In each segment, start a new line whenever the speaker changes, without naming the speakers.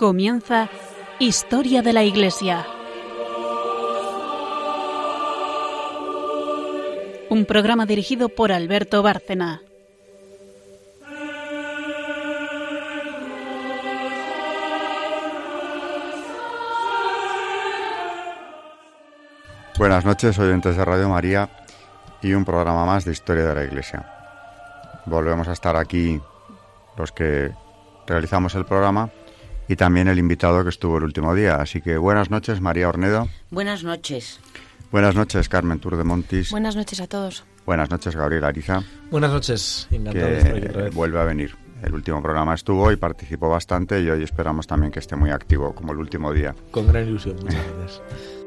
Comienza Historia de la Iglesia. Un programa dirigido por Alberto Bárcena.
Buenas noches, oyentes de Radio María y un programa más de Historia de la Iglesia. Volvemos a estar aquí los que realizamos el programa y también el invitado que estuvo el último día. Así que buenas noches, María Ornedo.
Buenas noches.
Buenas noches, Carmen Tour de Montis.
Buenas noches a todos.
Buenas noches, Gabriel Ariza.
Buenas noches, encantado de
que
estar aquí otra vez.
vuelve a venir. El último programa estuvo y participó bastante y hoy esperamos también que esté muy activo como el último día.
Con gran ilusión, muchas gracias.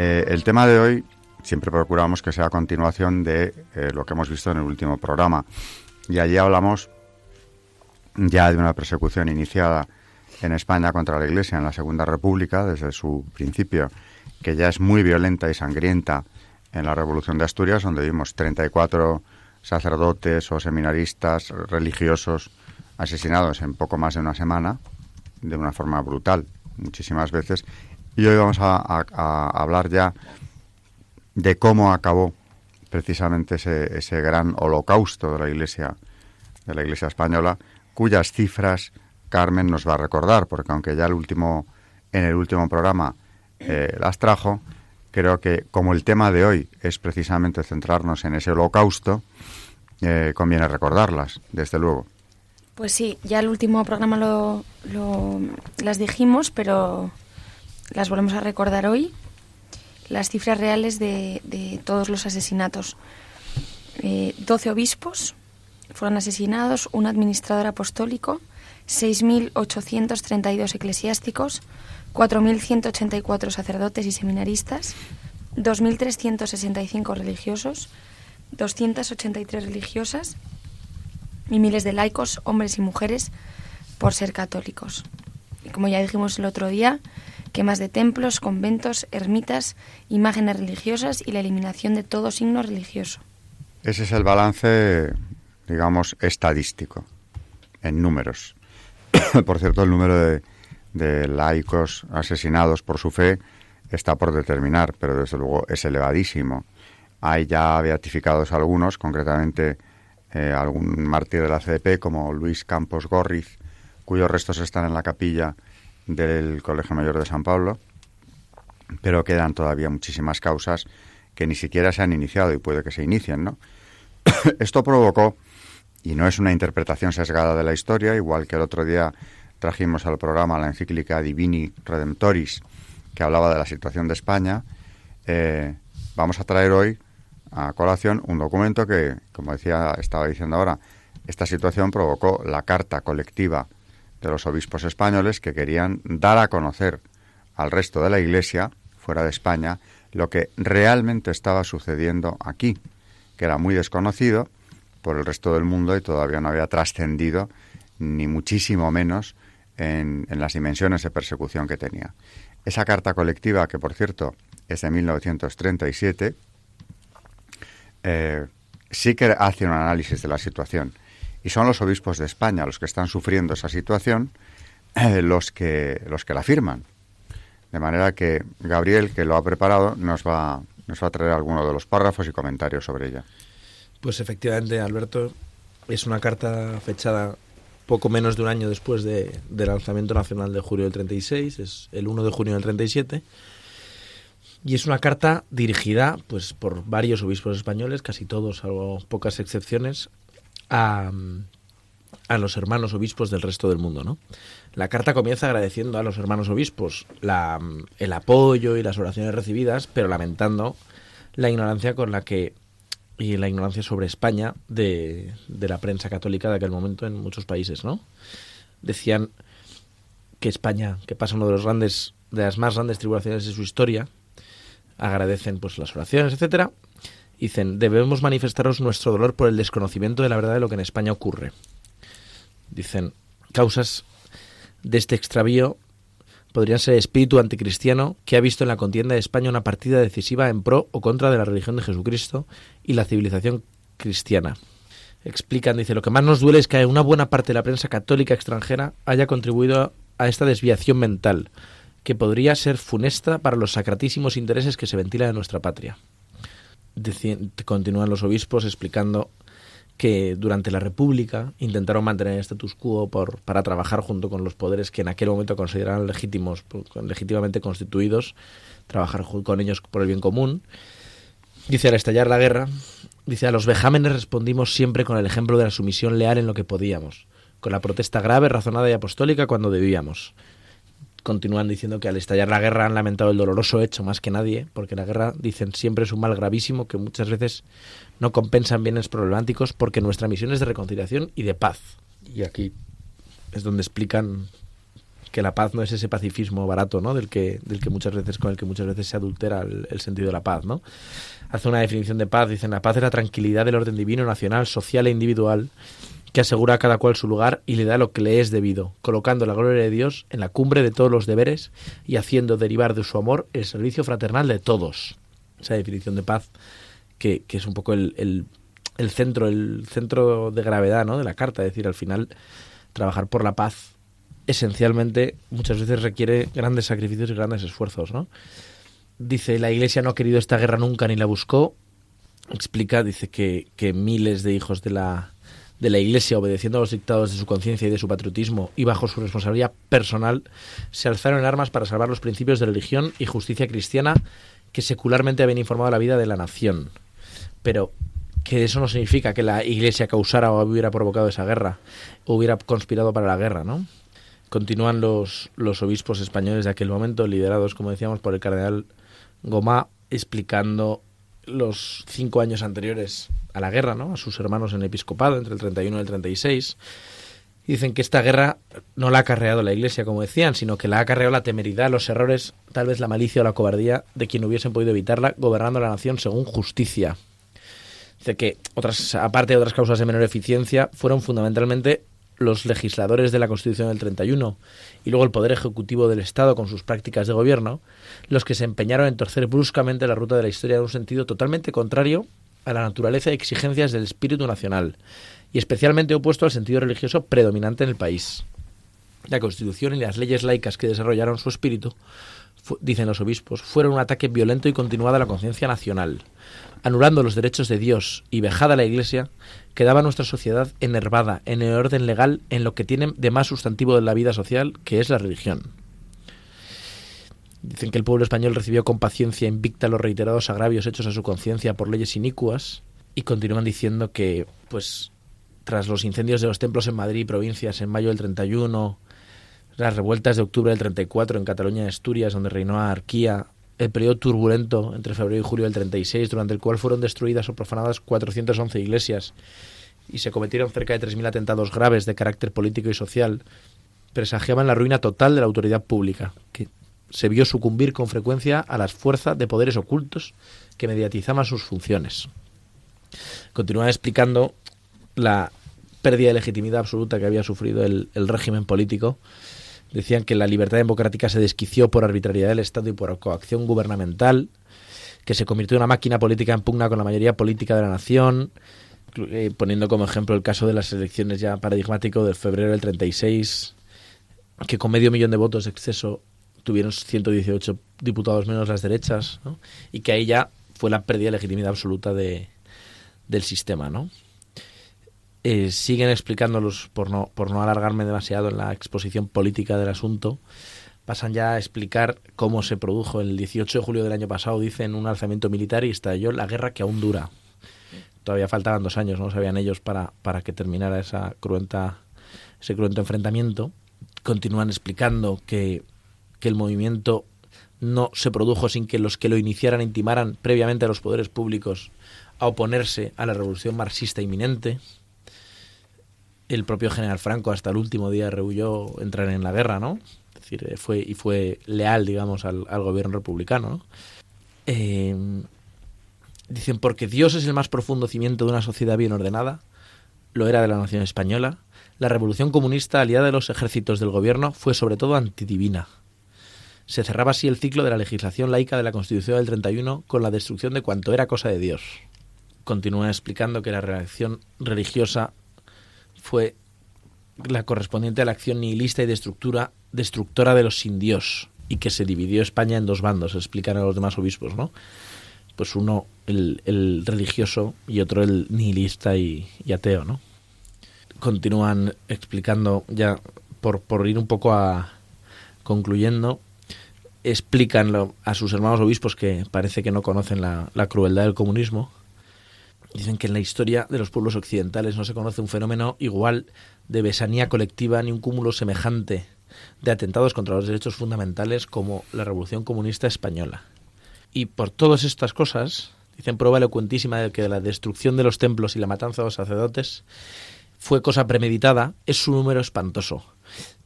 Eh, el tema de hoy siempre procuramos que sea continuación de eh, lo que hemos visto en el último programa. Y allí hablamos ya de una persecución iniciada en España contra la Iglesia en la Segunda República desde su principio, que ya es muy violenta y sangrienta en la Revolución de Asturias, donde vimos 34 sacerdotes o seminaristas religiosos asesinados en poco más de una semana, de una forma brutal, muchísimas veces. Y hoy vamos a, hablar ya de cómo acabó precisamente ese, ese gran holocausto de la Iglesia, de la Iglesia española, cuyas cifras Carmen nos va a recordar, porque aunque ya el último, en el último programa eh, las trajo, creo que como el tema de hoy es precisamente centrarnos en ese holocausto, eh, conviene recordarlas, desde luego.
Pues sí, ya el último programa lo, lo- las dijimos, pero las volvemos a recordar hoy. Las cifras reales de, todos los asesinatos. Eh, 12 obispos fueron asesinados, un administrador apostólico, 6.832 eclesiásticos, 4.184 sacerdotes y seminaristas, 2.365 religiosos, 283 religiosas y miles de laicos, hombres y mujeres, por ser católicos. Y como ya dijimos el otro día, quemas de templos, conventos, ermitas, imágenes religiosas y la eliminación de todo signo religioso.
Ese es el balance, digamos, estadístico, en números. por cierto, el número de, de laicos asesinados por su fe está por determinar, pero desde luego es elevadísimo. Hay ya beatificados algunos, concretamente eh, algún mártir de la CDP como Luis Campos Gorriz, cuyos restos están en la capilla del Colegio Mayor de San Pablo, pero quedan todavía muchísimas causas que ni siquiera se han iniciado y puede que se inicien, ¿no? Esto provocó, y no es una interpretación sesgada de la historia, igual que el otro día trajimos al programa la encíclica Divini Redemptoris, que hablaba de la situación de España, eh, vamos a traer hoy a colación un documento que, como decía, estaba diciendo ahora, esta situación provocó la carta colectiva de los obispos españoles que querían dar a conocer al resto de la Iglesia, fuera de España, lo que realmente estaba sucediendo aquí, que era muy desconocido por el resto del mundo y todavía no había trascendido, ni muchísimo menos, en, las dimensiones de persecución que tenía. Esa carta colectiva, que por cierto es de 1937, eh, sí que hace un análisis de la situación. Y son los obispos de España los que están sufriendo esa situación, eh, los, que, los que la firman. De manera que Gabriel, que lo ha preparado, nos va, nos va a traer alguno de los párrafos y comentarios sobre ella.
Pues efectivamente, Alberto, es una carta fechada poco menos de un año después de- del lanzamiento nacional de julio del 36, es el 1 de junio del 37, y es una carta dirigida pues por varios obispos españoles, casi todos, salvo pocas excepciones, a, los hermanos obispos del resto del mundo, ¿no? La carta comienza agradeciendo a los hermanos obispos la, el apoyo y las oraciones recibidas, pero lamentando la ignorancia con la que y la ignorancia sobre España de, de la prensa católica de aquel momento en muchos países, ¿no? Decían que España, que pasa uno de los grandes, de las más grandes tribulaciones de su historia, agradecen pues las oraciones, etcétera. Dicen, debemos manifestaros nuestro dolor por el desconocimiento de la verdad de lo que en España ocurre. Dicen, causas de este extravío podrían ser el espíritu anticristiano que ha visto en la contienda de España una partida decisiva en pro o contra de la religión de Jesucristo y la civilización cristiana. Explican, dice, lo que más nos duele es que una buena parte de la prensa católica extranjera haya contribuido a esta desviación mental, que podría ser funesta para los sacratísimos intereses que se ventilan en nuestra patria. Continúan los obispos explicando que durante la República intentaron mantener el status quo por, para trabajar junto con los poderes que en aquel momento consideraban legítimos, legítimamente constituidos, trabajar con ellos por el bien común. Dice, al estallar la guerra, dice, a los vejámenes respondimos siempre con el ejemplo de la sumisión leal en lo que podíamos, con la protesta grave, razonada y apostólica cuando debíamos. Continúan diciendo que al estallar la guerra han lamentado el doloroso hecho más que nadie, porque la guerra, dicen, siempre es un mal gravísimo que muchas veces no compensan bienes problemáticos porque nuestra misión es de reconciliación y de paz. Y aquí es donde explican que la paz no es ese pacifismo barato, ¿no? Del que, del que muchas veces, con el que muchas veces se adultera el, sentido de la paz, ¿no? Hace una definición de paz, dicen la paz es la tranquilidad del orden divino, nacional, social e individual, que asegura a cada cual su lugar y le da lo que le es debido, colocando la gloria de Dios en la cumbre de todos los deberes y haciendo derivar de su amor el servicio fraternal de todos. Esa definición de paz que, es un poco el, el, centro, el centro de gravedad ¿no? de la carta. Es decir, al final, trabajar por la paz esencialmente muchas veces requiere grandes sacrificios y grandes esfuerzos. ¿no? Dice, la Iglesia no ha querido esta guerra nunca ni la buscó. Explica, dice que, que miles de hijos de la, de la Iglesia, obedeciendo a los dictados de su conciencia y de su patriotismo y bajo su responsabilidad personal, se alzaron en armas para salvar los principios de religión y justicia cristiana que secularmente habían informado la vida de la nación pero que eso no significa que la Iglesia causara o hubiera provocado esa guerra, o hubiera conspirado para la guerra, ¿no? Continúan los, los obispos españoles de aquel momento, liderados, como decíamos, por el cardenal Gomá, explicando los cinco años anteriores a la guerra, ¿no? A sus hermanos en el episcopado, entre el 31 y el 36. Dicen que esta guerra no la ha acarreado la Iglesia, como decían, sino que la ha acarreado la temeridad, los errores, tal vez la malicia o la cobardía de quien hubiesen podido evitarla, gobernando la nación según justicia. Dice que, otras, aparte de otras causas de menor eficiencia, fueron fundamentalmente los legisladores de la Constitución del 31 y luego el Poder Ejecutivo del Estado con sus prácticas de gobierno, los que se empeñaron en torcer bruscamente la ruta de la historia en un sentido totalmente contrario a la naturaleza y exigencias del espíritu nacional, y especialmente opuesto al sentido religioso predominante en el país. La Constitución y las leyes laicas que desarrollaron su espíritu, dicen los obispos, fueron un ataque violento y continuado a la conciencia nacional, anulando los derechos de Dios y vejada la Iglesia, quedaba nuestra sociedad enervada en el orden legal en lo que tiene de más sustantivo de la vida social, que es la religión. Dicen que el pueblo español recibió con paciencia invicta los reiterados agravios hechos a su conciencia por leyes inicuas y continúan diciendo que, pues, tras los incendios de los templos en Madrid y provincias en mayo del 31, las revueltas de octubre del 34 en Cataluña y Asturias, donde reinó anarquía, el periodo turbulento entre febrero y julio del 36, durante el cual fueron destruidas o profanadas 411 iglesias y se cometieron cerca de 3.000 atentados graves de carácter político y social, presagiaban la ruina total de la autoridad pública, que se vio sucumbir con frecuencia a las fuerzas de poderes ocultos que mediatizaban sus funciones. Continúan explicando la pérdida de legitimidad absoluta que había sufrido el régimen político Decían que la libertad democrática se desquició por arbitrariedad del Estado y por coacción gubernamental, que se convirtió en una máquina política en pugna con la mayoría política de la nación, eh, poniendo como ejemplo el caso de las elecciones ya paradigmático del febrero del 36, que con medio millón de votos de exceso tuvieron 118 diputados menos las derechas, y que ahí ya fue la pérdida de legitimidad absoluta de, del sistema, ¿no? Eh, siguen explicándolos, por no, por no alargarme demasiado en la exposición política del asunto, pasan ya a explicar cómo se produjo el 18 de julio del año pasado, dicen, un alzamiento militar y estalló la guerra que aún dura. Todavía faltaban dos años, no sabían ellos para, para que terminara esa cruenta, ese cruento enfrentamiento. Continúan explicando que, que el movimiento no se produjo sin que los que lo iniciaran intimaran previamente a los poderes públicos a oponerse a la revolución marxista inminente el propio general Franco hasta el último día rehuyó entrar en la guerra, ¿no? Es decir, eh, fue, y fue leal, digamos, al, gobierno republicano, Eh, dicen, porque Dios es el más profundo cimiento de una sociedad bien ordenada, lo era de la nación española, la revolución comunista aliada de los ejércitos del gobierno fue sobre todo antidivina. Se cerraba así el ciclo de la legislación laica de la Constitución del 31 con la destrucción de cuanto era cosa de Dios. Continúa explicando que la reacción religiosa fue la correspondiente a la acción nihilista y destructura, destructora de los sin Dios y que se dividió España en dos bandos, explican a los demás obispos, ¿no? Pues uno el, religioso y otro el nihilista y, ateo, ¿no? Continúan explicando ya por, por ir un poco a concluyendo explican a sus hermanos obispos que parece que no conocen la, la, crueldad del comunismo. Dicen que en la historia de los pueblos occidentales no se conoce un fenómeno igual de besanía colectiva ni un cúmulo semejante de atentados contra los derechos fundamentales como la Revolución Comunista Española. Y por todas estas cosas, dicen prueba elocuentísima de que la destrucción de los templos y la matanza de los sacerdotes fue cosa premeditada, es su número espantoso.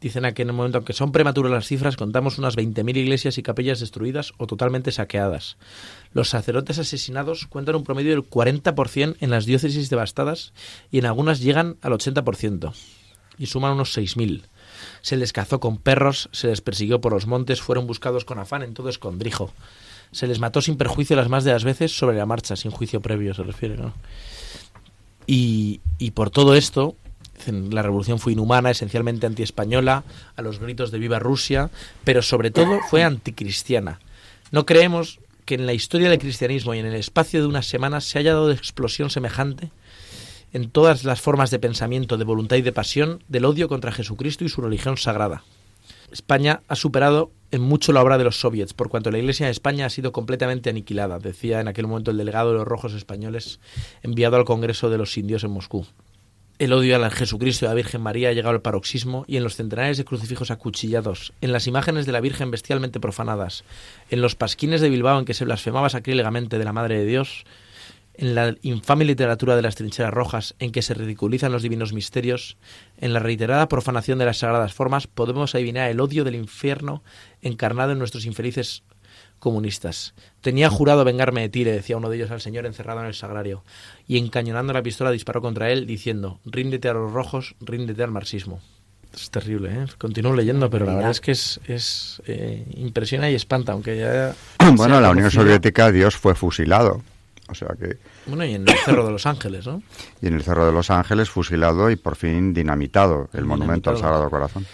Dicen que en el momento que son prematuras las cifras, contamos unas 20.000 iglesias y capillas destruidas o totalmente saqueadas. Los sacerdotes asesinados cuentan un promedio del 40% en las diócesis devastadas y en algunas llegan al 80% y suman unos 6.000. Se les cazó con perros, se les persiguió por los montes, fueron buscados con afán en todo escondrijo. Se les mató sin perjuicio las más de las veces sobre la marcha, sin juicio previo se refiere, ¿no? Y, por todo esto, la revolución fue inhumana, esencialmente antiespañola, a los gritos de viva Rusia, pero sobre todo fue anticristiana. No creemos que en la historia del cristianismo y en el espacio de unas semanas se haya dado explosión semejante en todas las formas de pensamiento, de voluntad y de pasión del odio contra Jesucristo y su religión sagrada. España ha superado en mucho la obra de los soviets, por cuanto la Iglesia de España ha sido completamente aniquilada, decía en aquel momento el delegado de los rojos españoles enviado al Congreso de los Indios en Moscú. El odio al Jesucristo y a la Virgen María ha llegado al paroxismo y en los centenares de crucifijos acuchillados, en las imágenes de la Virgen bestialmente profanadas, en los pasquines de Bilbao en que se blasfemaba sacrílegamente de la Madre de Dios, en la infame literatura de las trincheras rojas, en que se ridiculizan los divinos misterios, en la reiterada profanación de las sagradas formas, podemos adivinar el odio del infierno encarnado en nuestros infelices comunistas. Tenía jurado vengarme de ti, le decía uno de ellos al señor encerrado en el sagrario, y encañonando la pistola disparó contra él, diciendo, ríndete a los rojos, ríndete al marxismo. Es terrible, ¿eh? Continúo leyendo, pero la verdad es que es, es eh, impresiona y espanta, aunque ya...
Bueno, la Unión Soviética, Dios fue fusilado. O sea que...
Bueno, y en el Cerro de los Ángeles, ¿no?
Y en el Cerro de los Ángeles fusilado y por fin dinamitado el monumento al Sagrado Corazón.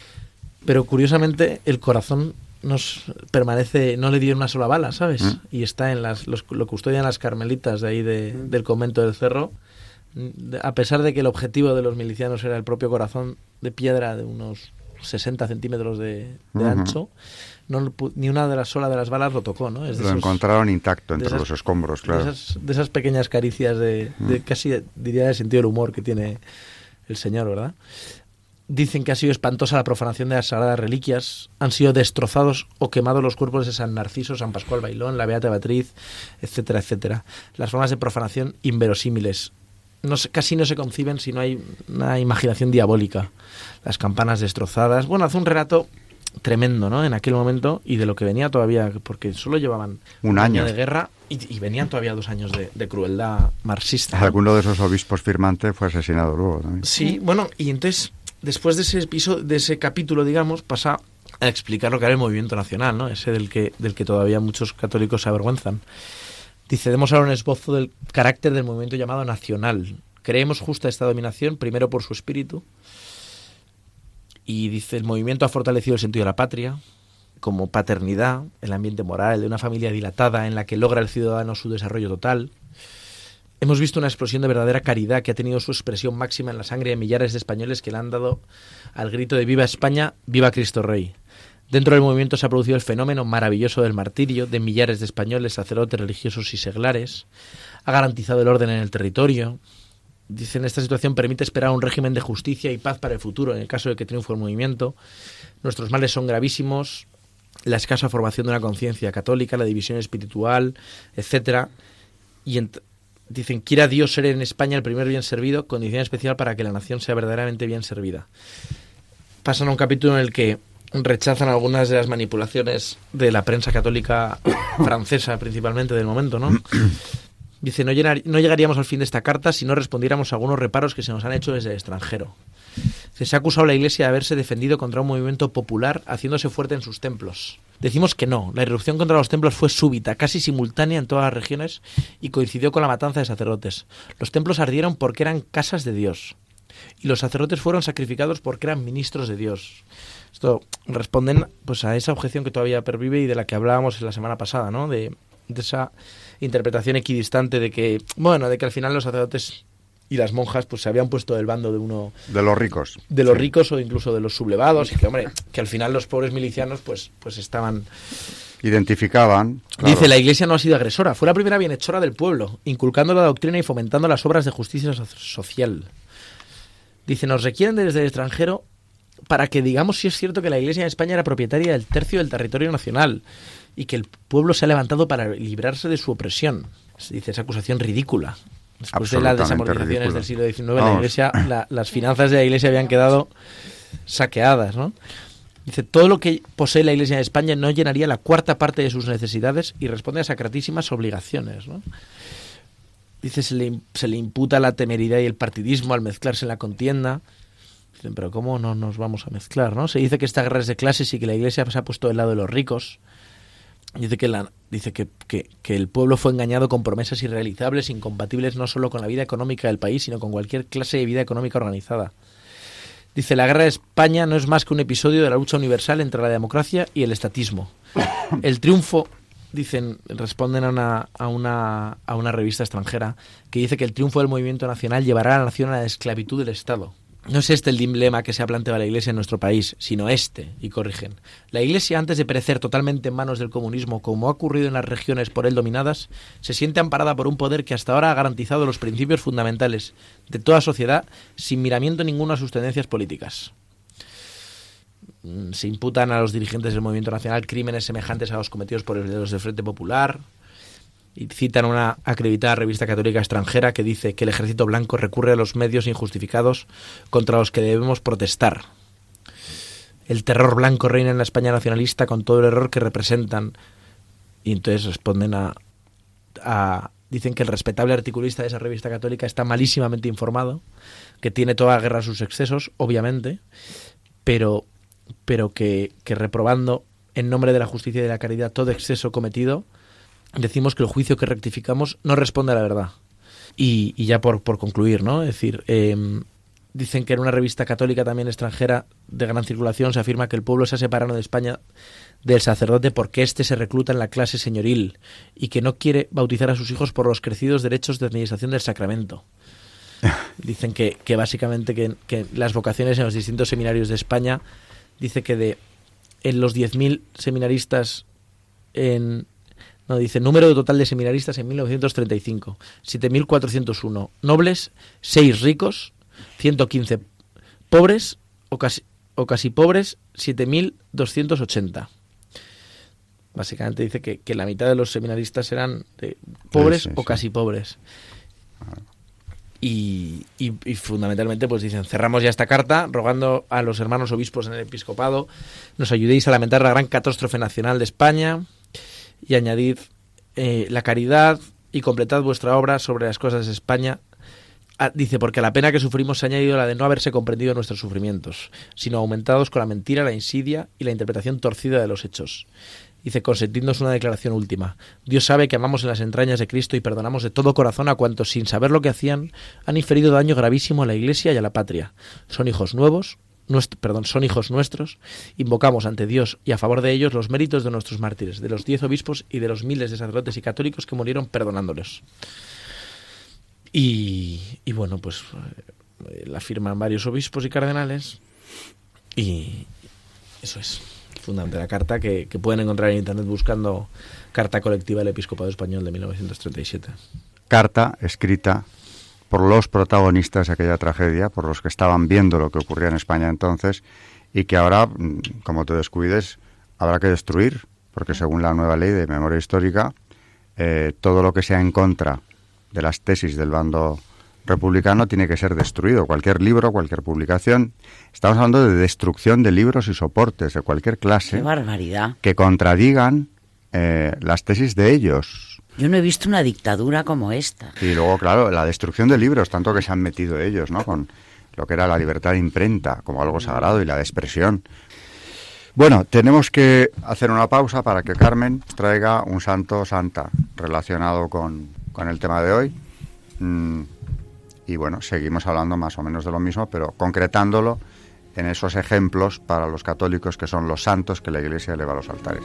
Pero curiosamente el corazón nos permanece, no le dio una sola bala, ¿sabes? Mm. Y está en las, los, lo custodian las carmelitas de ahí de, del convento del Cerro. A pesar de que el objetivo de los milicianos era el propio corazón de piedra de unos 60 centímetros de, ancho, ni una de las sola de las balas lo tocó, ¿no?
lo encontraron intacto entre los escombros, claro.
De esas, pequeñas caricias de, de, casi, diría, de sentido del humor que tiene el señor, ¿verdad? Dicen que ha sido espantosa la profanación de las sagradas reliquias, han sido destrozados o quemados los cuerpos de San Narciso, San Pascual Bailón, la Beata Beatriz, etcétera, etcétera. Las formas de profanación inverosímiles. No casi no se conciben si no hay una imaginación diabólica. Las campanas destrozadas. Bueno, hace un relato tremendo, ¿no? En aquel momento y de lo que venía todavía, porque solo llevaban
un año
de guerra y, venían todavía dos años de, crueldad marxista.
Alguno de esos obispos firmantes fue asesinado luego también.
Sí, bueno, y entonces después de ese episodio, de ese capítulo, digamos, pasa a explicar lo que era el movimiento nacional, ¿no? Ese del que, del que todavía muchos católicos se avergüenzan. Dice, demos ahora un esbozo del carácter del movimiento llamado nacional. Creemos justa esta dominación, primero por su espíritu, y dice, el movimiento ha fortalecido el sentido de la patria, como paternidad, el ambiente moral de una familia dilatada en la que logra el ciudadano su desarrollo total, Hemos visto una explosión de verdadera caridad que ha tenido su expresión máxima en la sangre de millares de españoles que le han dado al grito de Viva España, Viva Cristo Rey. Dentro del movimiento se ha producido el fenómeno maravilloso del martirio de millares de españoles, sacerdotes, religiosos y seglares. Ha garantizado el orden en el territorio. Dicen, esta situación permite esperar un régimen de justicia y paz para el futuro en el caso de que triunfe el movimiento. Nuestros males son gravísimos. La escasa formación de una conciencia católica, la división espiritual, etcétera. Y Dicen, quiera Dios ser en España el primer bien servido, condición especial para que la nación sea verdaderamente bien servida. Pasan a un capítulo en el que rechazan algunas de las manipulaciones de la prensa católica francesa, principalmente del momento, ¿no? Dice, no, no llegaríamos al fin de esta carta si no respondiéramos a algunos reparos que se nos han hecho desde el extranjero. se ha acusado a la Iglesia de haberse defendido contra un movimiento popular haciéndose fuerte en sus templos. Decimos que no, la irrupción contra los templos fue súbita, casi simultánea en todas las regiones y coincidió con la matanza de sacerdotes. Los templos ardieron porque eran casas de Dios y los sacerdotes fueron sacrificados porque eran ministros de Dios. Esto responden pues a esa objeción que todavía pervive y de la que hablábamos la semana pasada, ¿no? De, de esa interpretación equidistante de que, bueno, de que al final los sacerdotes y las monjas pues se habían puesto del bando de uno
de los ricos
de los ricos o incluso de los sublevados y que hombre que al final los pobres milicianos pues pues estaban
identificaban
dice la iglesia no ha sido agresora fue la primera bienhechora del pueblo inculcando la doctrina y fomentando las obras de justicia social dice nos requieren desde el extranjero para que digamos si es cierto que la iglesia en España era propietaria del tercio del territorio nacional y que el pueblo se ha levantado para librarse de su opresión. Se dice esa acusación ridícula. Después de las desamortizaciones del siglo XIX, la iglesia, las finanzas de la iglesia habían quedado saqueadas, ¿no? Dice, todo lo que posee la Iglesia de España no llenaría la cuarta parte de sus necesidades y responde a sacratísimas obligaciones, ¿no? Dice, se le, se le imputa la temeridad y el partidismo al mezclarse en la contienda. Dicen, pero ¿cómo no nos vamos a mezclar, no? Se dice que esta guerra es de clases y que la Iglesia se ha puesto del lado de los ricos. Dice que, el pueblo fue engañado con promesas irrealizables, incompatibles no solo con la vida económica del país, sino con cualquier clase de vida económica organizada. Dice, la guerra de España no es más que un episodio de la lucha universal entre la democracia y el estatismo. El triunfo, dicen, responden a una, a una revista extranjera, que dice que el triunfo del movimiento nacional llevará a la nación a la esclavitud del Estado. No es este el dilema que se ha planteado la Iglesia en nuestro país, sino este, y corrigen. La Iglesia, antes de perecer totalmente en manos del comunismo, como ha ocurrido en las regiones por él dominadas, se siente amparada por un poder que hasta ahora ha garantizado los principios fundamentales de toda sociedad sin miramiento ninguno a sus tendencias políticas. Mm, se imputan a los dirigentes del movimiento nacional crímenes semejantes a los cometidos por los del Frente Popular, y citan una acreditada revista católica extranjera que dice que el ejército blanco recurre a los medios injustificados contra los que debemos protestar. El terror blanco reina en la España nacionalista con todo el error que representan. Y entonces responden a, a dicen que el respetable articulista de esa revista católica está malísimamente informado, que tiene toda la guerra a sus excesos, obviamente, pero, pero que, que reprobando en nombre de la justicia y de la caridad todo exceso cometido, decimos que el juicio que rectificamos no responde a la verdad. Y, ya por, por, concluir, ¿no? Es decir, em, dicen que en una revista católica también extranjera de gran circulación se afirma que el pueblo se ha separado de España del sacerdote porque éste se recluta en la clase señoril y que no quiere bautizar a sus hijos por los crecidos derechos de administración del sacramento. Dicen que, que básicamente que, que, las vocaciones en los distintos seminarios de España, dice que de en los 10.000 seminaristas en, no, dice número total de seminaristas en 1935, 7.401 nobles, 6 ricos, 115 pobres o casi, o casi pobres, 7.280. Básicamente dice que, la mitad de los seminaristas eran pobres o casi pobres. Y, y, fundamentalmente pues dicen cerramos ya esta carta rogando a los hermanos obispos en el episcopado nos ayudéis a lamentar la gran catástrofe nacional de España y añadid eh, la caridad y completad vuestra obra sobre las cosas de España. Ah, dice, porque a la pena que sufrimos se ha añadido la de no haberse comprendido nuestros sufrimientos, sino aumentados con la mentira, la insidia y la interpretación torcida de los hechos. Dice, consentidnos una declaración última. Dios sabe que amamos en las entrañas de Cristo y perdonamos de todo corazón a cuantos, sin saber lo que hacían, han inferido daño gravísimo a la Iglesia y a la patria. Son hijos nuevos, son hijos nuestros, invocamos ante Dios y a favor de ellos los méritos de nuestros mártires, de los diez obispos y de los miles de sacerdotes y católicos que murieron perdonándoles. Y, bueno, pues eh, la firman varios obispos y cardenales y eso es fundamental la carta que, que pueden encontrar en internet buscando Carta Colectiva del Episcopado Español de 1937.
Carta escrita por los protagonistas de aquella tragedia, por los que estaban viendo lo que ocurría en España entonces y que ahora, mm, como te descuides, habrá que destruir, porque según la nueva ley de memoria histórica, eh, todo lo que sea en contra de las tesis del bando republicano tiene que ser destruido. Cualquier libro, cualquier publicación. Estamos hablando de destrucción de libros y soportes de cualquier clase.
¡Qué barbaridad!
Que contradigan eh, las tesis de ellos.
Yo no he visto una dictadura como esta.
Y luego, claro, la destrucción de libros, tanto que se han metido ellos, ¿no? Con lo que era la libertad de imprenta como algo sagrado y la de expresión. Bueno, tenemos que hacer una pausa para que Carmen traiga un santo santa relacionado con, con el tema de hoy. Mm, y bueno, seguimos hablando más o menos de lo mismo, pero concretándolo en esos ejemplos para los católicos que son los santos que la Iglesia eleva a los altares.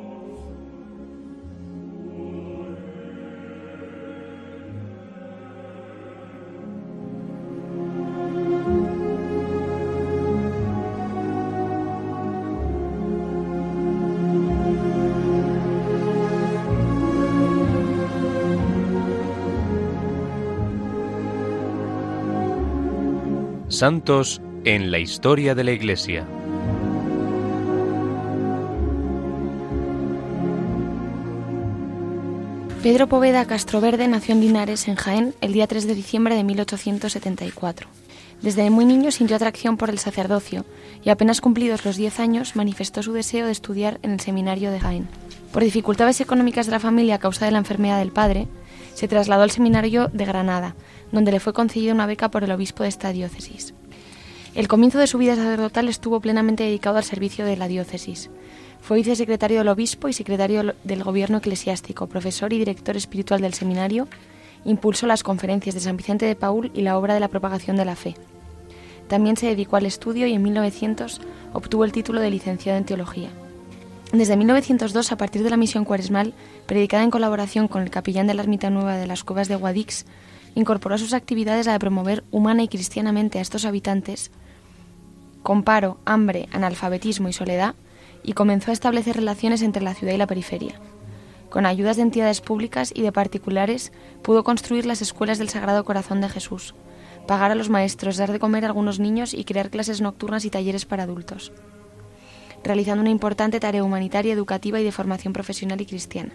Santos en la historia de la Iglesia.
Pedro Poveda Castroverde nació en Linares, en Jaén, el día 3 de diciembre de 1874. Desde muy niño sintió atracción por el sacerdocio y apenas cumplidos los 10 años manifestó su deseo de estudiar en el seminario de Jaén. Por dificultades económicas de la familia a causa de la enfermedad del padre, se trasladó al seminario de Granada, donde le fue concedida una beca por el obispo de esta diócesis. El comienzo de su vida sacerdotal estuvo plenamente dedicado al servicio de la diócesis. Fue vicesecretario del obispo y secretario del gobierno eclesiástico, profesor y director espiritual del seminario, impulsó las conferencias de San Vicente de Paul y la obra de la propagación de la fe. También se dedicó al estudio y en 1900 obtuvo el título de licenciado en teología. Desde 1902, a partir de la misión cuaresmal, predicada en colaboración con el capellán de la Ermita Nueva de las Cuevas de Guadix, incorporó sus actividades a promover humana y cristianamente a estos habitantes con paro, hambre, analfabetismo y soledad, y comenzó a establecer relaciones entre la ciudad y la periferia. Con ayudas de entidades públicas y de particulares, pudo construir las escuelas del Sagrado Corazón de Jesús, pagar a los maestros, dar de comer a algunos niños y crear clases nocturnas y talleres para adultos, realizando una importante tarea humanitaria, educativa y de formación profesional y cristiana.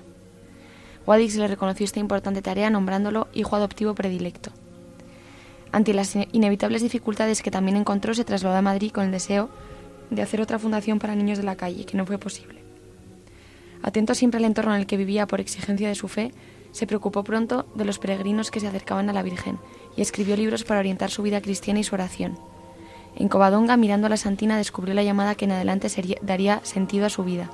Wadix le reconoció esta importante tarea nombrándolo hijo adoptivo predilecto. Ante las inevitables dificultades que también encontró, se trasladó a Madrid con el deseo de hacer otra fundación para niños de la calle, que no fue posible. Atento siempre al entorno en el que vivía por exigencia de su fe, se preocupó pronto de los peregrinos que se acercaban a la Virgen y escribió libros para orientar su vida cristiana y su oración. En Covadonga, mirando a la Santina, descubrió la llamada que en adelante daría sentido a su vida,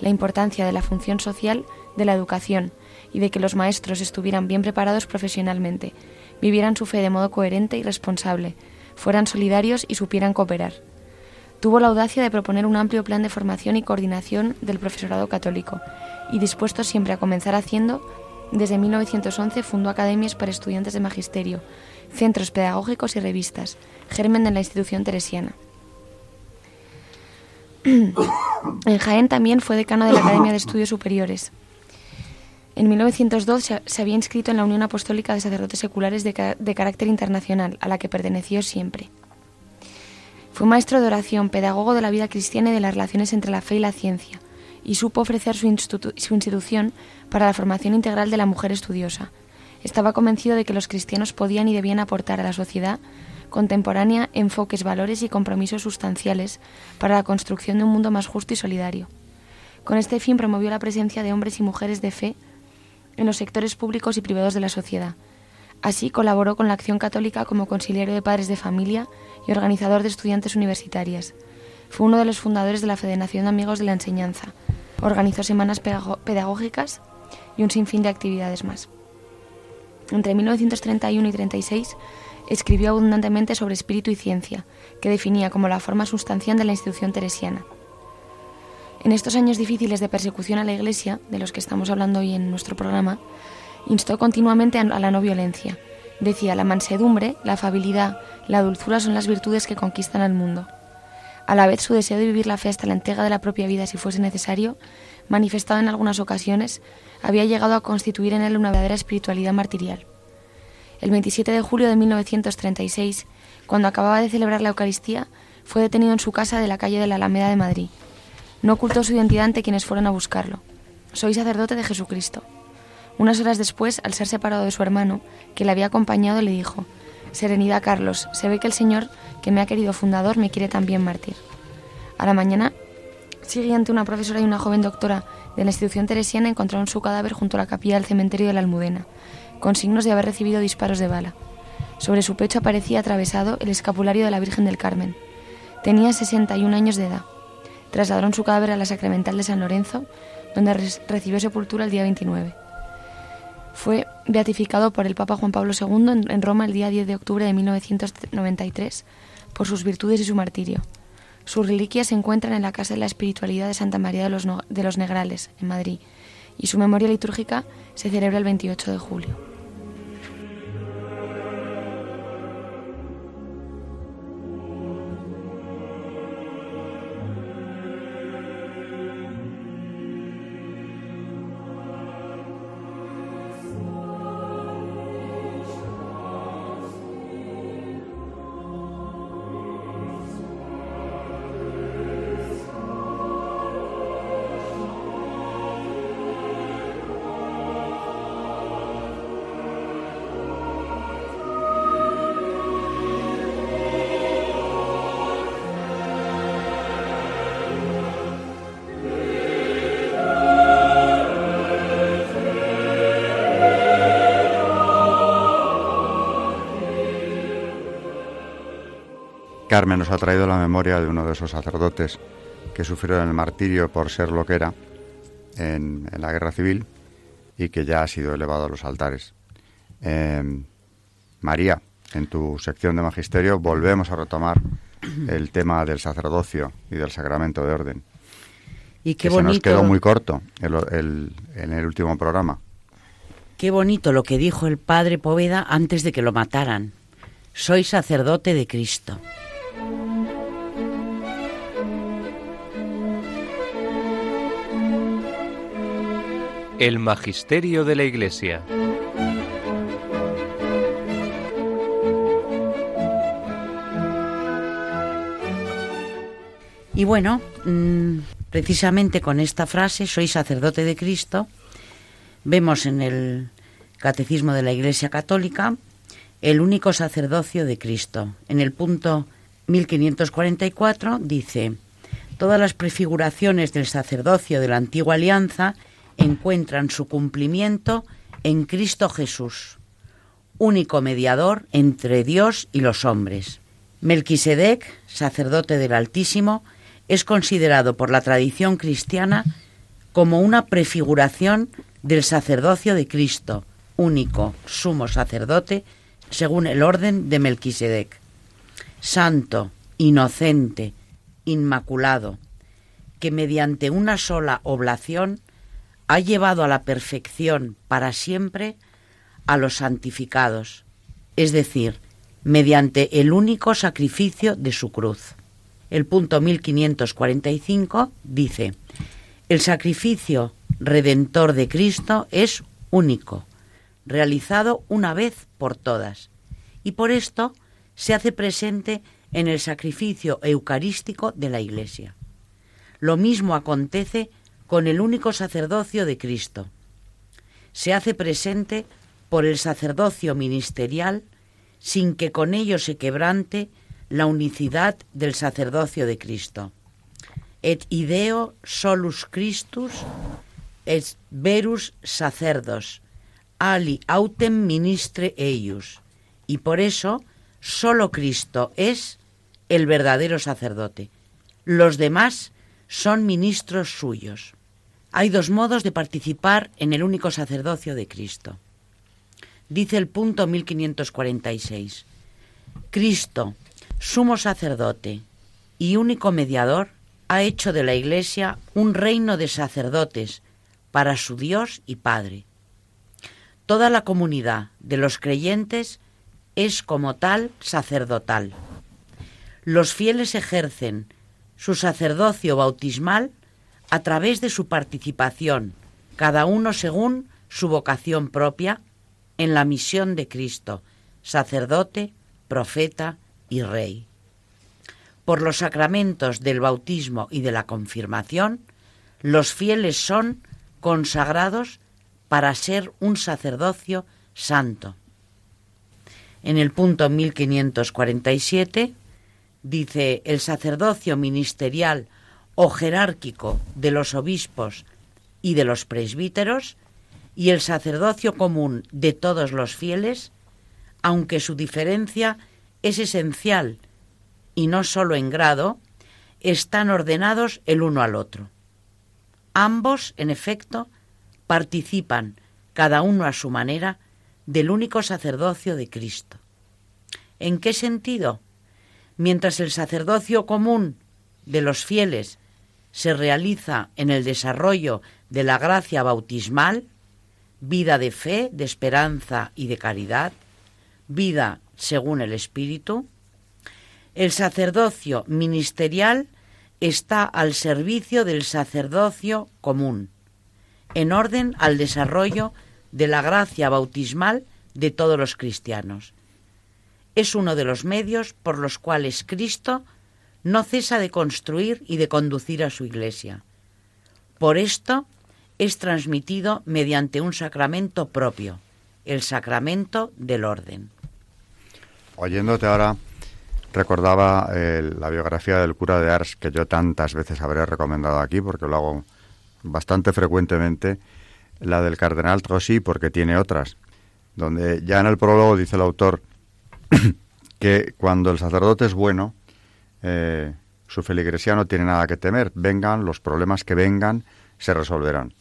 la importancia de la función social de la educación y de que los maestros estuvieran bien preparados profesionalmente, vivieran su fe de modo coherente y responsable, fueran solidarios y supieran cooperar. Tuvo la audacia de proponer un amplio plan de formación y coordinación del profesorado católico, y dispuesto siempre a comenzar haciendo, desde 1911 fundó academias para estudiantes de magisterio, centros pedagógicos y revistas, germen de la institución teresiana. en Jaén también fue decano de la Academia de Estudios Superiores, en 1902 se, había inscrito en la Unión Apostólica de Sacerdotes Seculares de, carácter internacional, a la que perteneció siempre. Fue maestro de oración, pedagogo de la vida cristiana y de las relaciones entre la fe y la ciencia, y supo ofrecer su, su institución para la formación integral de la mujer estudiosa. Estaba convencido de que los cristianos podían y debían aportar a la sociedad contemporánea enfoques, valores y compromisos sustanciales para la construcción de un mundo más justo y solidario. Con este fin promovió la presencia de hombres y mujeres de fe en los sectores públicos y privados de la sociedad. Así colaboró con la Acción Católica como conciliario de padres de familia y organizador de estudiantes universitarias. Fue uno de los fundadores de la Federación de Amigos de la Enseñanza. Organizó semanas pedagógicas y un sinfín de actividades más. Entre 1931 y 36 escribió abundantemente sobre espíritu y ciencia, que definía como la forma sustancial de la institución teresiana. En estos años difíciles de persecución a la Iglesia, de los que estamos hablando hoy en nuestro programa, instó continuamente a la no violencia. Decía, la mansedumbre, la afabilidad, la dulzura son las virtudes que conquistan al mundo. A la vez su deseo de vivir la fe hasta la entrega de la propia vida si fuese necesario, manifestado en algunas ocasiones, había llegado a constituir en él una verdadera espiritualidad martirial. El 27 de julio de 1936, cuando acababa de celebrar la Eucaristía, fue detenido en su casa de la calle de la Alameda de Madrid. No ocultó su identidad ante quienes fueron a buscarlo. Soy sacerdote de Jesucristo. Unas horas después, al ser separado de su hermano, que le había acompañado, le dijo, Serenidad, Carlos, se ve que el Señor, que me ha querido fundador, me quiere también mártir. A la mañana siguiente, una profesora y una joven doctora de la institución teresiana encontraron su cadáver junto a la capilla del cementerio de la Almudena con signos de haber recibido disparos de bala. Sobre su pecho aparecía atravesado el escapulario de la Virgen del Carmen. Tenía 61 años de edad. Trasladaron su cadáver a la Sacramental de San Lorenzo, donde recibió sepultura el día 29. Fue beatificado por el Papa Juan Pablo II en Roma el día 10 de octubre de 1993 por sus virtudes y su martirio. Sus reliquias se encuentran en la Casa de la Espiritualidad de Santa María de los, de los Negrales, en Madrid, y su memoria litúrgica se celebra el 28 de julio.
Carmen nos ha traído la memoria de uno de esos sacerdotes que sufrieron el martirio por ser lo que era en, la guerra civil y que ya ha sido elevado a los altares. Em, María, en tu sección de magisterio volvemos a retomar el tema del sacerdocio y del sacramento de orden.
Y qué
que
bonito.
se nos quedó muy corto en el último programa.
Qué bonito lo que dijo el padre Poveda antes de que lo mataran. Soy sacerdote de Cristo.
El Magisterio de la Iglesia.
Y bueno, mm, precisamente con esta frase, soy sacerdote de Cristo, vemos en el Catecismo de la Iglesia Católica el único sacerdocio de Cristo. En el punto 1544 dice, todas las prefiguraciones del sacerdocio de la antigua alianza encuentran su cumplimiento en Cristo Jesús, único mediador entre Dios y los hombres. Melquisedec, sacerdote del Altísimo, es considerado por la tradición cristiana como una prefiguración del sacerdocio de Cristo, único sumo sacerdote según el orden de Melquisedec. Santo, inocente, inmaculado, que mediante una sola oblación ha llevado a la perfección para siempre a los santificados, es decir, mediante el único sacrificio de su cruz. El punto 1545 dice, el sacrificio redentor de Cristo es único, realizado una vez por todas, y por esto se hace presente en el sacrificio eucarístico de la Iglesia. Lo mismo acontece con el único sacerdocio de Cristo. Se hace presente por el sacerdocio ministerial sin que con ello se quebrante la unicidad del sacerdocio de Cristo. Et ideo solus Christus et verus sacerdos, ali autem ministre eius. Y por eso solo Cristo es el verdadero sacerdote. Los demás son ministros suyos. Hay dos modos de participar en el único sacerdocio de Cristo. Dice el punto 1546. Cristo, sumo sacerdote y único mediador, ha hecho de la Iglesia un reino de sacerdotes para su Dios y Padre. Toda la comunidad de los creyentes es como tal sacerdotal. Los fieles ejercen su sacerdocio bautismal a través de su participación, cada uno según su vocación propia, en la misión de Cristo, sacerdote, profeta y rey. Por los sacramentos del bautismo y de la confirmación, los fieles son consagrados para ser un sacerdocio santo. En el punto 1547 dice el sacerdocio ministerial o jerárquico de los obispos y de los presbíteros y el sacerdocio común de todos los fieles, aunque su diferencia es esencial y no sólo en grado, están ordenados el uno al otro. Ambos, en efecto, participan, cada uno a su manera, del único sacerdocio de Cristo. ¿En qué sentido? Mientras el sacerdocio común de los fieles se realiza en el desarrollo de la gracia bautismal, vida de fe, de esperanza y de caridad, vida según el Espíritu, el sacerdocio ministerial está al servicio del sacerdocio común, en orden al desarrollo de la gracia bautismal de todos los cristianos. Es uno de los medios por los cuales Cristo no cesa de construir y de conducir a su Iglesia. Por esto es transmitido mediante un sacramento propio, el sacramento del orden.
Oyéndote ahora, recordaba eh, la biografía del cura de Ars, que yo tantas veces habré recomendado aquí, porque lo hago bastante frecuentemente, la del cardenal Trossi, porque tiene otras, donde ya en el prólogo dice el autor que cuando el sacerdote es bueno, eh, su feligresía no tiene nada que temer. Vengan, los problemas que vengan, se resolverán.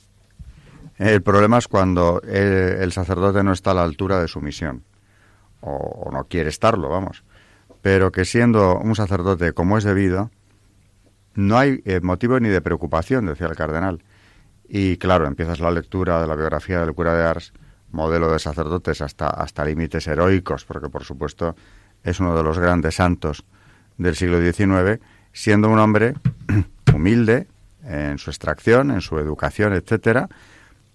El problema es cuando el, sacerdote no está a la altura de su misión, o, no quiere estarlo, vamos. Pero que siendo un sacerdote como es debido, no hay eh, motivo ni de preocupación, decía el cardenal. Y claro, empiezas la lectura de la biografía del cura de Ars, modelo de sacerdotes hasta, hasta límites heroicos, porque por supuesto es uno de los grandes santos del siglo XIX, siendo un hombre humilde en su extracción, en su educación, etcétera,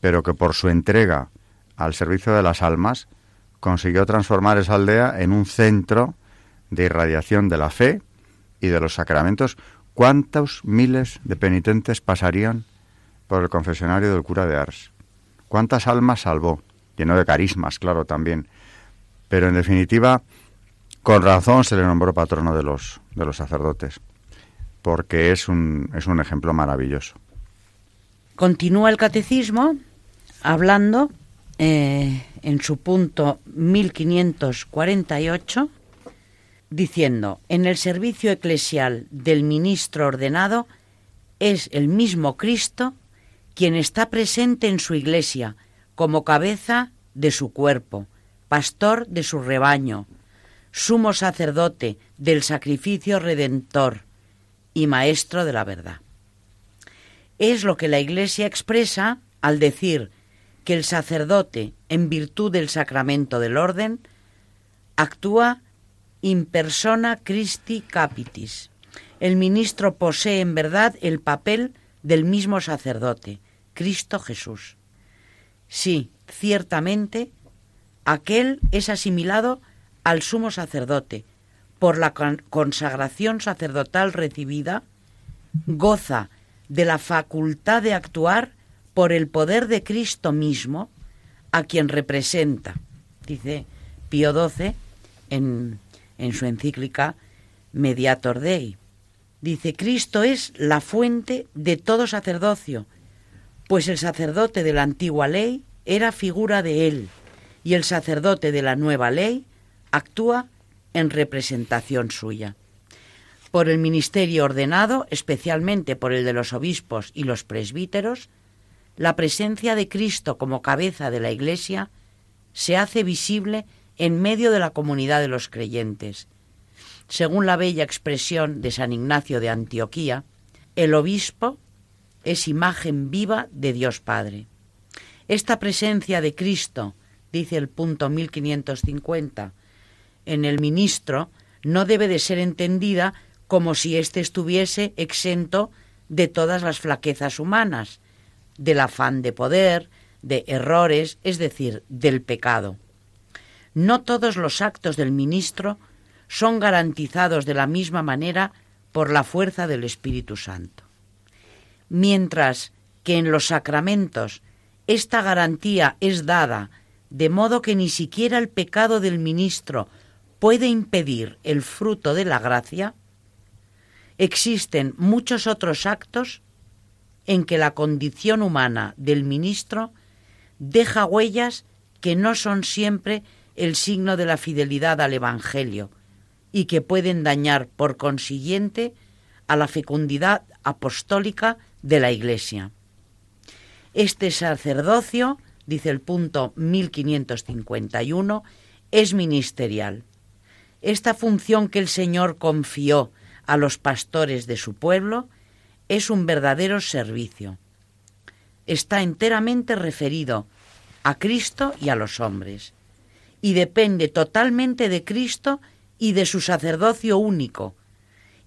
pero que por su entrega al servicio de las almas consiguió transformar esa aldea en un centro de irradiación de la fe y de los sacramentos. ¿Cuántos miles de penitentes pasarían por el confesionario del cura de Ars? ¿Cuántas almas salvó? Lleno de carismas, claro, también. Pero en definitiva, con razón se le nombró patrono de los, de los sacerdotes, porque es un, es un ejemplo maravilloso.
Continúa el catecismo hablando eh, en su punto 1548, diciendo, en el servicio eclesial del ministro ordenado es el mismo Cristo quien está presente en su iglesia como cabeza de su cuerpo, pastor de su rebaño, sumo sacerdote del sacrificio redentor y maestro de la verdad. Es lo que la Iglesia expresa al decir que el sacerdote, en virtud del sacramento del orden, actúa in persona Christi Capitis. El ministro posee en verdad el papel del mismo sacerdote, Cristo Jesús. Sí, ciertamente, aquel es asimilado al sumo sacerdote, por la consagración sacerdotal recibida, goza de la facultad de actuar por el poder de Cristo mismo, a quien representa, dice Pío XII en, en su encíclica Mediator Dei. Dice, Cristo es la fuente de todo sacerdocio, pues el sacerdote de la antigua ley era figura de él, y el sacerdote de la nueva ley actúa en representación suya. por el ministerio ordenado, especialmente por el de los obispos y los presbíteros, la presencia de Cristo como cabeza de la Iglesia se hace visible en medio de la comunidad de los creyentes. Según la bella expresión de San Ignacio de Antioquía, el obispo es imagen viva de Dios Padre. Esta presencia de Cristo, dice el punto 1550, en el ministro no debe de ser entendida como si éste estuviese exento de todas las flaquezas humanas, del afán de poder, de errores, es decir, del pecado. No todos los actos del ministro son garantizados de la misma manera por la fuerza del Espíritu Santo. Mientras que en los sacramentos esta garantía es dada de modo que ni siquiera el pecado del ministro puede impedir el fruto de la gracia, existen muchos otros actos en que la condición humana del ministro deja huellas que no son siempre el signo de la fidelidad al Evangelio y que pueden dañar, por consiguiente, a la fecundidad apostólica de la Iglesia. Este sacerdocio, dice el punto 1551, es ministerial. Esta función que el Señor confió a los pastores de su pueblo es un verdadero servicio. Está enteramente referido a Cristo y a los hombres, y depende totalmente de Cristo y de su sacerdocio único,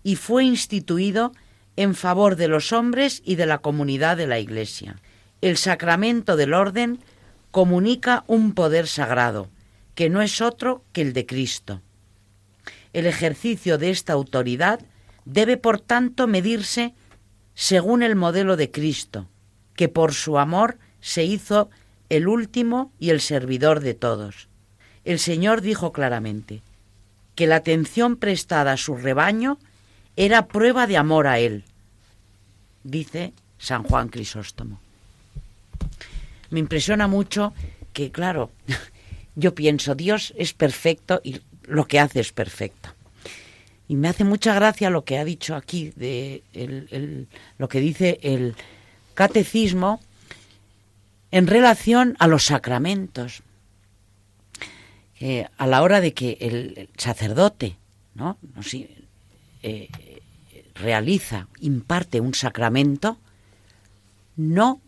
y fue instituido en favor de los hombres y de la comunidad de la Iglesia. El sacramento del orden comunica un poder sagrado, que no es otro que el de Cristo. El ejercicio de esta autoridad debe, por tanto, medirse según el modelo de Cristo, que por su amor se hizo el último y el servidor de todos. El Señor dijo claramente que la atención prestada a su rebaño era prueba de amor a Él, dice San Juan Crisóstomo. Me impresiona mucho que, claro, yo pienso, Dios es perfecto y lo que hace es perfecto. Y me hace mucha gracia lo que ha dicho aquí, de lo que dice el catecismo en relación a los sacramentos. a la hora de que el, sacerdote ¿no? eh, realiza, imparte un sacramento, no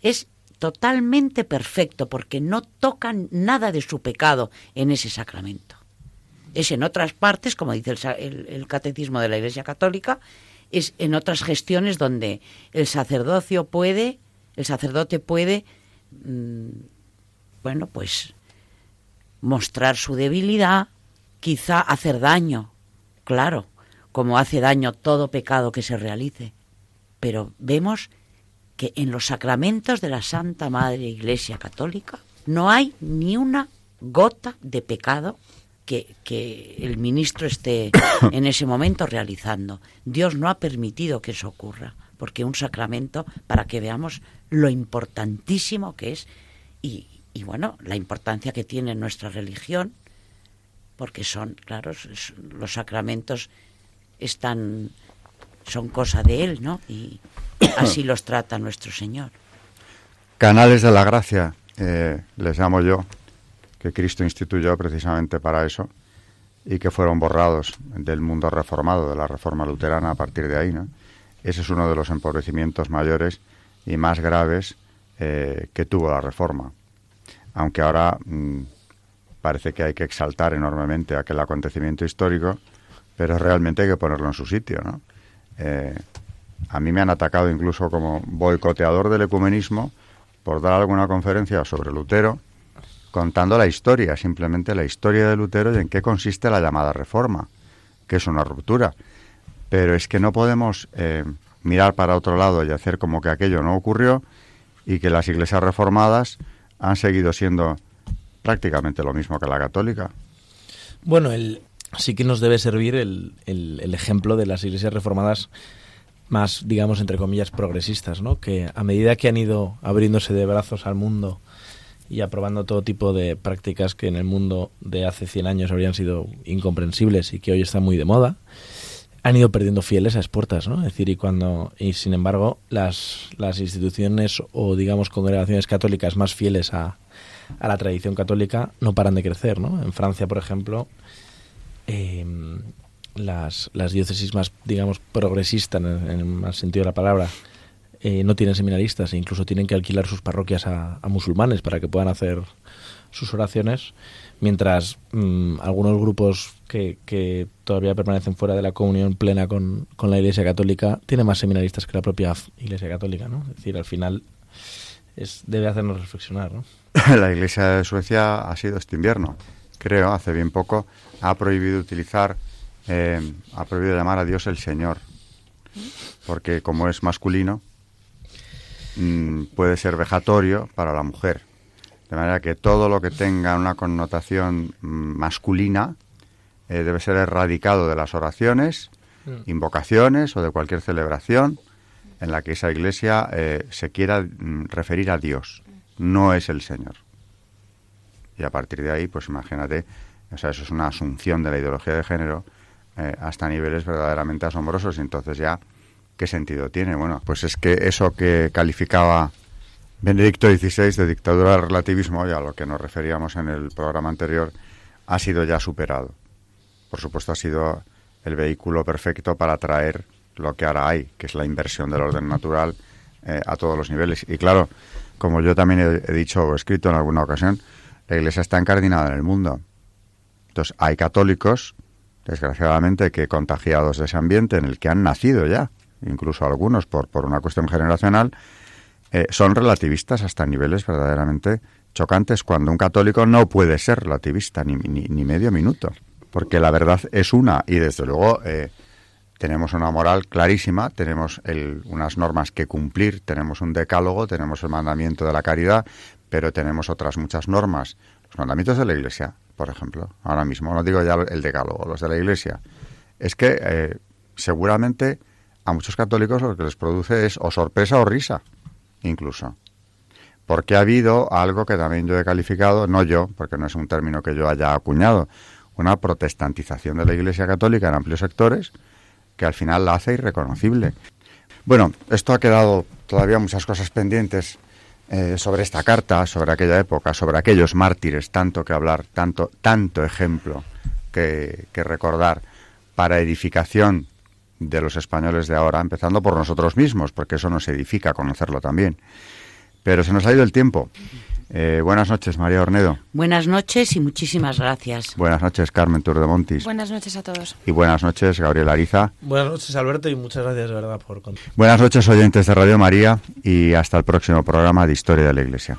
es totalmente perfecto porque no toca nada de su pecado en ese sacramento es en otras partes, como dice el, catecismo de la Iglesia Católica, es en otras gestiones donde el sacerdocio puede, el sacerdote puede, mm, bueno, pues mostrar su debilidad, quizá hacer daño, claro, como hace daño todo pecado que se realice. Pero vemos que en los sacramentos de la Santa Madre Iglesia Católica no hay ni una gota de pecado que, el ministro esté en ese momento realizando. Dios no ha permitido que eso ocurra, porque un sacramento, para que veamos lo importantísimo que es y, bueno, la importancia que tiene nuestra religión, porque son, claro, los sacramentos están, son cosa de Él, ¿no? Y así los trata nuestro Señor.
Canales de la gracia, eh, les llamo yo, que Cristo instituyó precisamente para eso y que fueron borrados del mundo reformado, de la reforma luterana a partir de ahí. ¿no? Ese es uno de los empobrecimientos mayores y más graves eh, que tuvo la reforma. Aunque ahora mm, parece que hay que exaltar enormemente aquel acontecimiento histórico, pero realmente hay que ponerlo en su sitio. ¿no? Eh, a mí me han atacado incluso como boicoteador del ecumenismo por dar alguna conferencia sobre Lutero contando la historia, simplemente la historia de Lutero y en qué consiste la llamada reforma, que es una ruptura. Pero es que no podemos eh, mirar para otro lado y hacer como que aquello no ocurrió y que las iglesias reformadas han seguido siendo prácticamente lo mismo que la católica.
Bueno, el, sí que nos debe servir el, el ejemplo de las iglesias reformadas más, digamos, entre comillas, progresistas, ¿no? Que a medida que han ido abriéndose de brazos al mundo y aprobando todo tipo de prácticas que en el mundo de hace 100 años habrían sido incomprensibles y que hoy están muy de moda, han ido perdiendo fieles a expuertas, ¿no? Decir, y cuando y sin embargo las, las instituciones o digamos congregaciones católicas más fieles a, a la tradición católica no paran de crecer, ¿no? En Francia, por ejemplo, em, las, las diócesis más, digamos, progresistas en, el sentido de la palabra, eh, no tienen seminaristas e incluso tienen que alquilar sus parroquias a, musulmanes para que puedan hacer sus oraciones, mientras mm, algunos grupos que, que, todavía permanecen fuera de la comunión plena con, con, la Iglesia Católica tienen más seminaristas que la propia Iglesia Católica, ¿no? Es decir, al final es, debe hacernos reflexionar, ¿no?
La Iglesia de Suecia ha sido este invierno, creo, hace bien poco, ha prohibido utilizar, eh, ha prohibido llamar a Dios el Señor, porque como es masculino, mm, puede ser vejatorio para la mujer. De manera que todo lo que tenga una connotación mm, masculina eh, debe ser erradicado de las oraciones, mm. invocaciones o de cualquier celebración en la que esa iglesia eh, se quiera referir a Dios no es el Señor. Y a partir de ahí, pues imagínate, o sea, eso es una asunción de la ideología de género eh, hasta niveles verdaderamente asombrosos. Y entonces ya, ¿qué sentido tiene? Bueno, pues es que eso que calificaba Benedicto XVI de dictadura del relativismo, y a lo que nos referíamos en el programa anterior, ha sido ya superado. Por supuesto, ha sido el vehículo perfecto para traer lo que ahora hay, que es la inversión del orden natural eh, a todos los niveles. Y claro, como yo también he, dicho o escrito en alguna ocasión, la Iglesia está encardinada en el mundo. Entonces, hay católicos, desgraciadamente, que contagiados de ese ambiente en el que han nacido ya, incluso algunos por, por una cuestión generacional, eh, son relativistas hasta niveles verdaderamente chocantes, cuando un católico no puede ser relativista ni, ni, medio minuto, porque la verdad es una y desde luego eh, tenemos una moral clarísima, tenemos unas normas que cumplir, tenemos un decálogo, tenemos el mandamiento de la caridad, pero tenemos otras muchas normas. Los mandamientos de la Iglesia, por ejemplo, ahora mismo, no digo ya el decálogo, los de la Iglesia. Es que eh, seguramente a muchos católicos lo que les produce es o sorpresa o risa, incluso. Porque ha habido algo que también yo he calificado, no yo, porque no es un término que yo haya acuñado, una protestantización de la Iglesia Católica en amplios sectores, que al final la hace irreconocible. Bueno, esto ha quedado todavía muchas cosas pendientes eh, sobre esta carta, sobre aquella época, sobre aquellos mártires, tanto que hablar, tanto, tanto ejemplo que, que recordar para edificación de los españoles de ahora, empezando por nosotros mismos, porque eso nos edifica conocerlo también. Pero se nos ha ido el tiempo. Eh, buenas noches, María Ornedo.
Buenas noches y muchísimas gracias.
Buenas noches, Carmen Turdemontis.
Buenas noches a todos.
Y buenas noches, Gabriel Ariza.
Buenas noches, Alberto, y muchas gracias, de verdad, por
Buenas noches, oyentes de Radio María, y hasta el próximo programa de Historia de la Iglesia.